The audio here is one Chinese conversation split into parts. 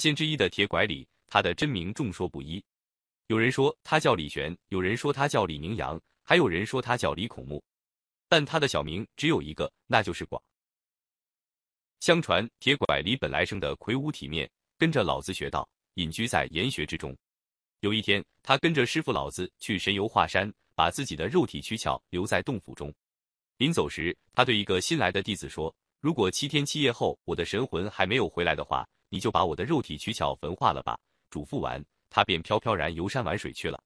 仙之一的铁拐李，他的真名众说不一。有人说他叫李玄，有人说他叫李明阳，还有人说他叫李孔目。但他的小名只有一个，那就是广。相传铁拐李本来生得魁梧体面，跟着老子学道，隐居在研学之中。有一天，他跟着师傅老子去神游华山，把自己的肉体躯壳留在洞府中。临走时，他对一个新来的弟子说：“如果七天七夜后我的神魂还没有回来的话，你就把我的肉体取巧焚化了吧。”嘱咐完，他便飘飘然游山玩水去了。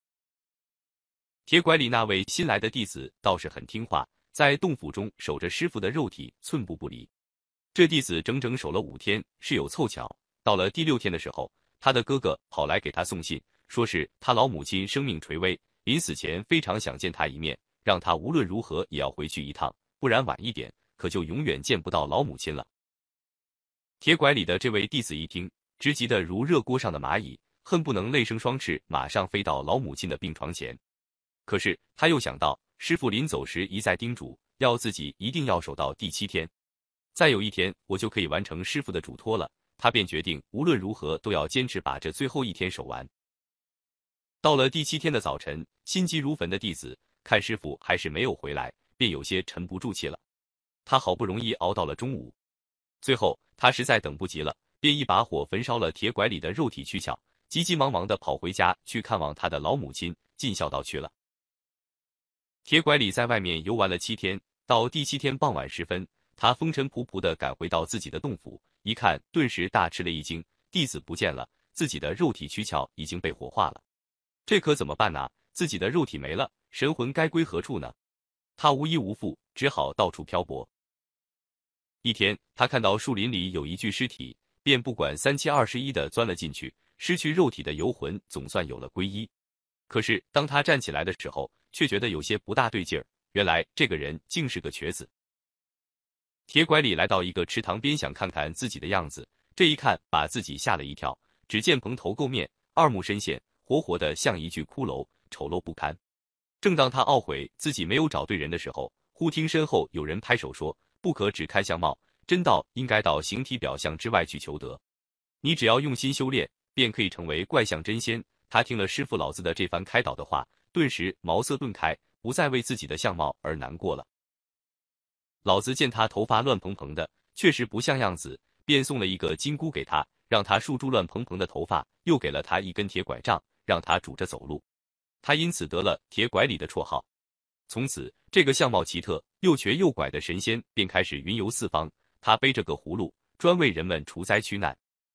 铁拐李那位新来的弟子倒是很听话，在洞府中守着师傅的肉体，寸步不离。这弟子整整守了五天，事有凑巧，到了第六天的时候，他的哥哥跑来给他送信，说是他老母亲生命垂危，临死前非常想见他一面，让他无论如何也要回去一趟，不然晚一点，可就永远见不到老母亲了。铁拐李的这位弟子一听，直急得如热锅上的蚂蚁，恨不能肋生双翅，马上飞到老母亲的病床前。可是他又想到，师傅临走时一再叮嘱，要自己一定要守到第七天。再有一天，我就可以完成师傅的嘱托了。他便决定无论如何都要坚持把这最后一天守完。到了第七天的早晨，心急如焚的弟子看师傅还是没有回来，便有些沉不住气了。他好不容易熬到了中午，最后他实在等不及了，便一把火焚烧了铁拐李的肉体躯壳，急急忙忙的跑回家去看望他的老母亲，尽孝道去了。铁拐李在外面游玩了七天，到第七天傍晚时分。他风尘仆仆地赶回到自己的洞府，一看，顿时大吃了一惊，弟子不见了，自己的肉体躯壳已经被火化了，这可怎么办呢？自己的肉体没了，神魂该归何处呢？他无依无附，只好到处漂泊。一天，他看到树林里有一具尸体，便不管三七二十一的钻了进去。失去肉体的游魂总算有了皈依，可是当他站起来的时候，却觉得有些不大对劲儿。原来这个人竟是个瘸子。铁拐李来到一个池塘边，想看看自己的样子。这一看，把自己吓了一跳。只见蓬头垢面，二目深陷，活活的像一具骷髅，丑陋不堪。正当他懊悔自己没有找对人的时候，忽听身后有人拍手说：“不可只看相貌，真道应该到形体表象之外去求得。你只要用心修炼，便可以成为怪象真仙。”他听了师傅老子的这番开导的话，顿时茅塞顿开，不再为自己的相貌而难过了。老子见他头发乱蓬蓬的，确实不像样子，便送了一个金箍给他，让他束住乱蓬蓬的头发，又给了他一根铁拐杖，让他拄着走路。他因此得了铁拐李的绰号。从此，这个相貌奇特、又瘸又拐的神仙便开始云游四方。他背着个葫芦，专为人们除灾驱难。